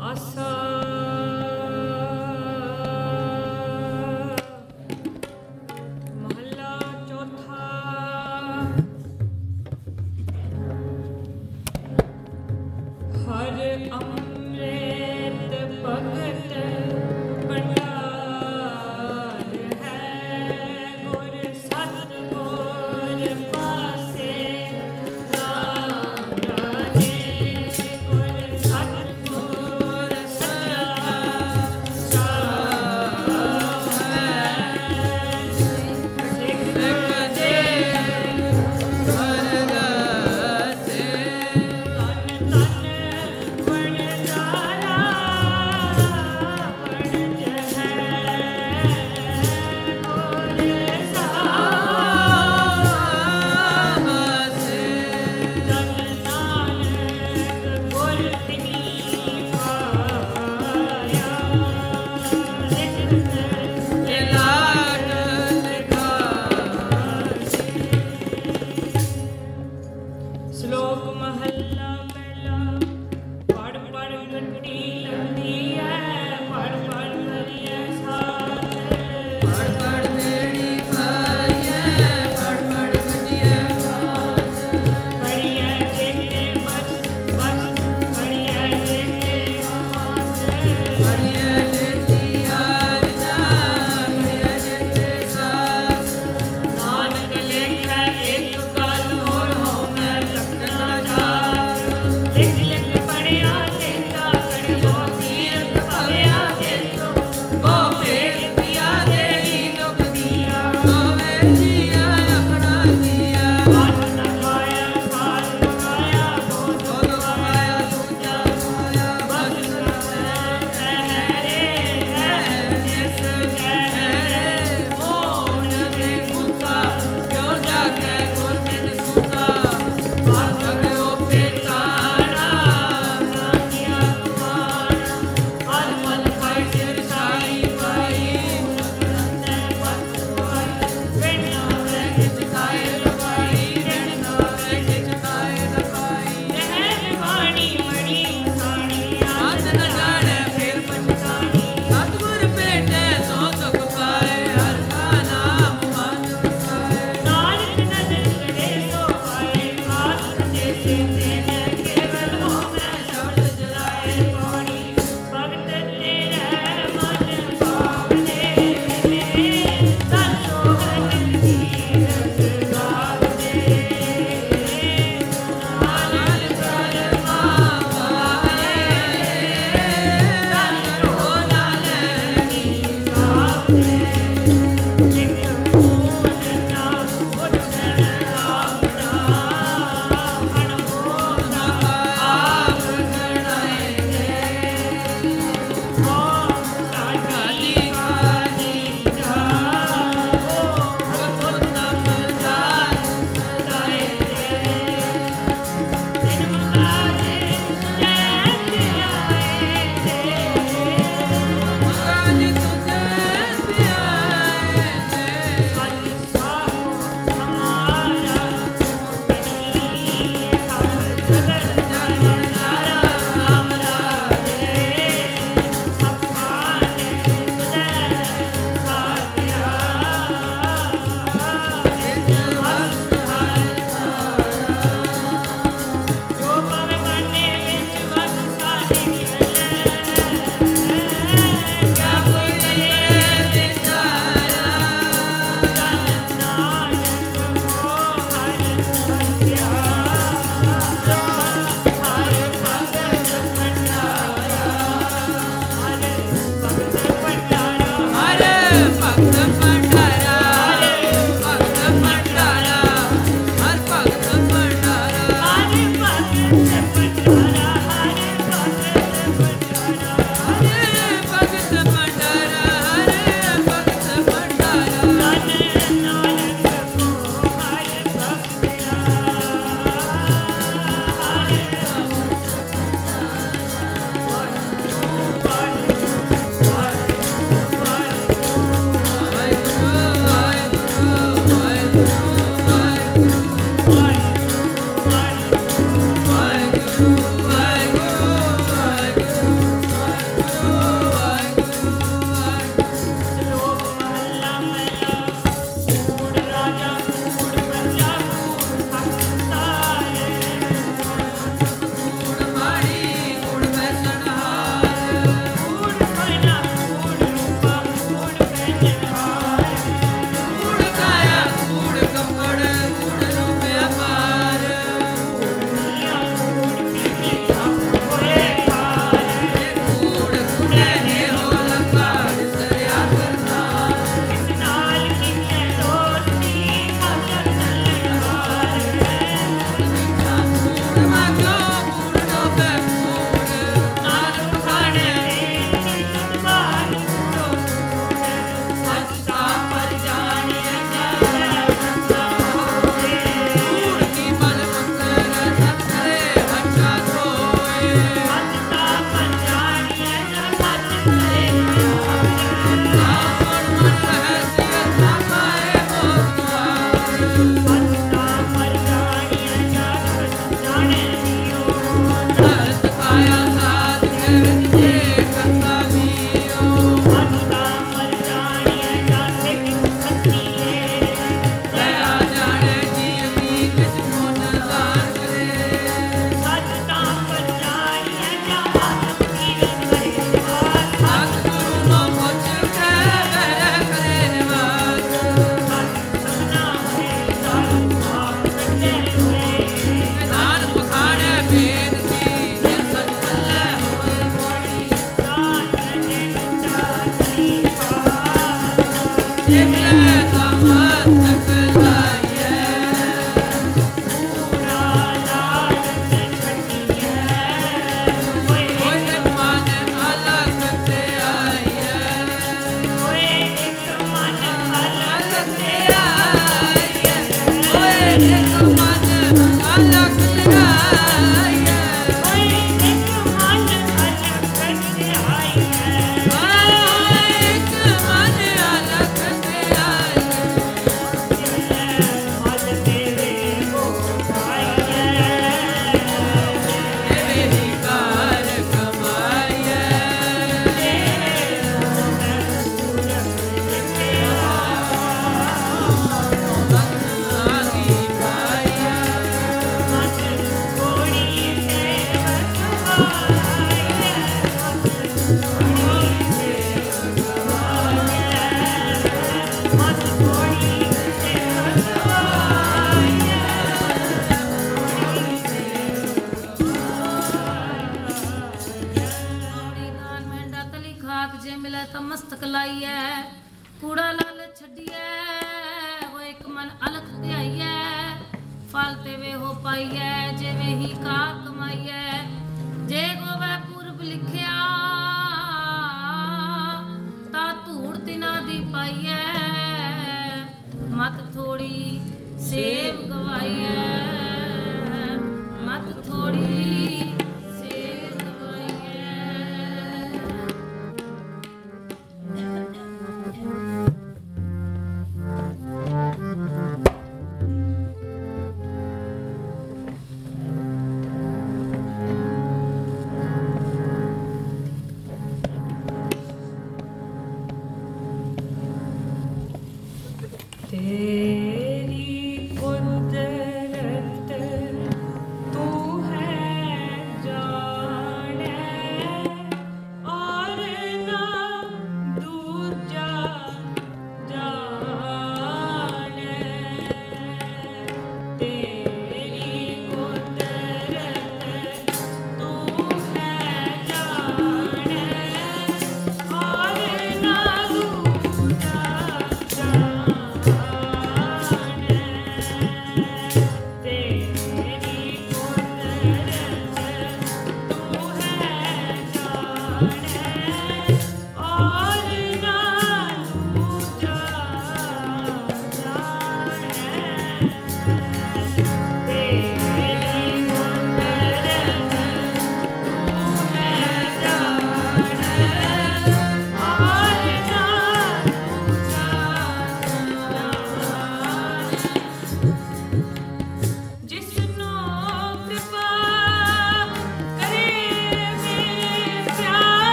awesome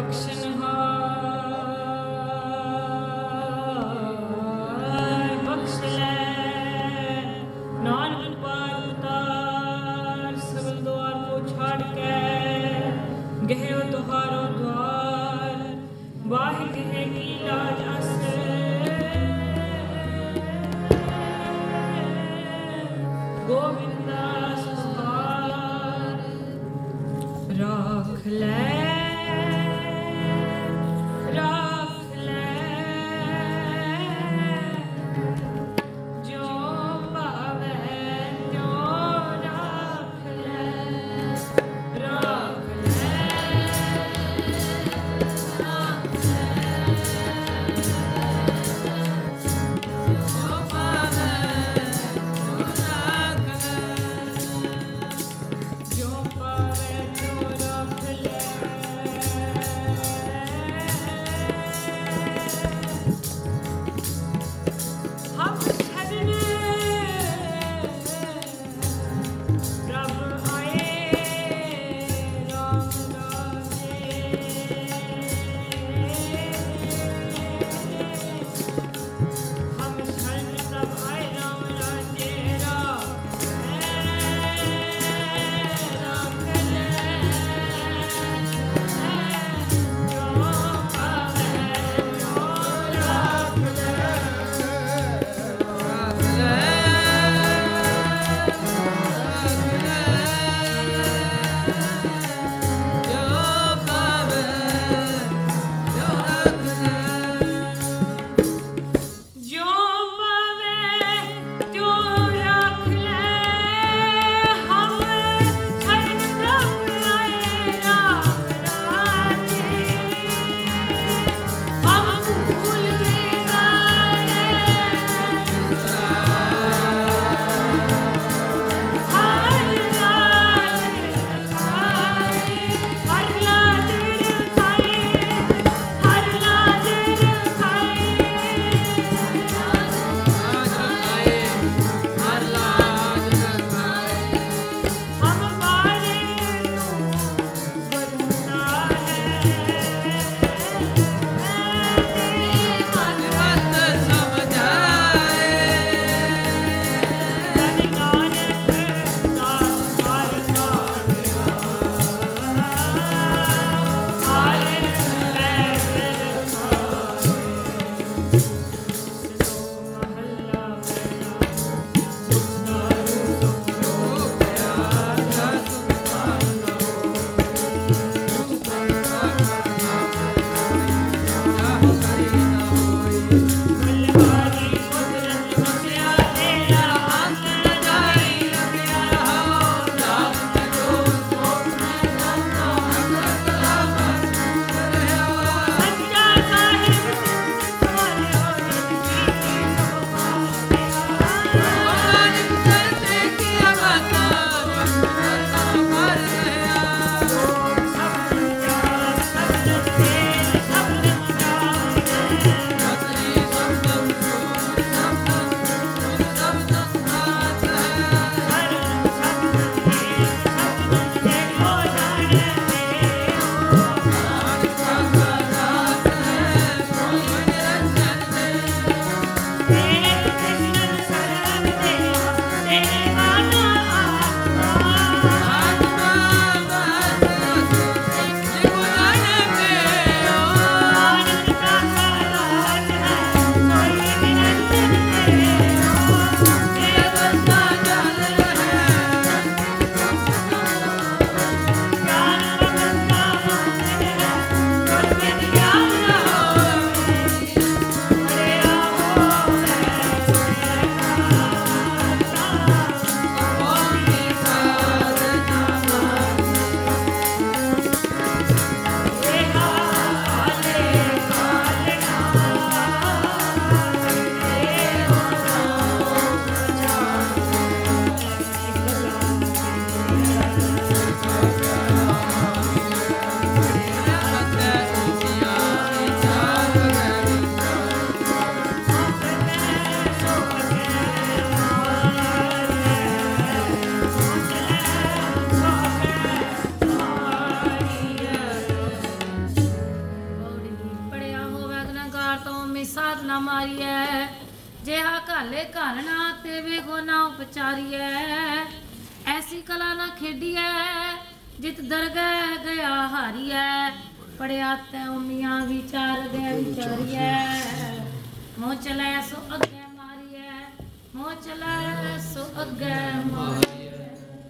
Brooks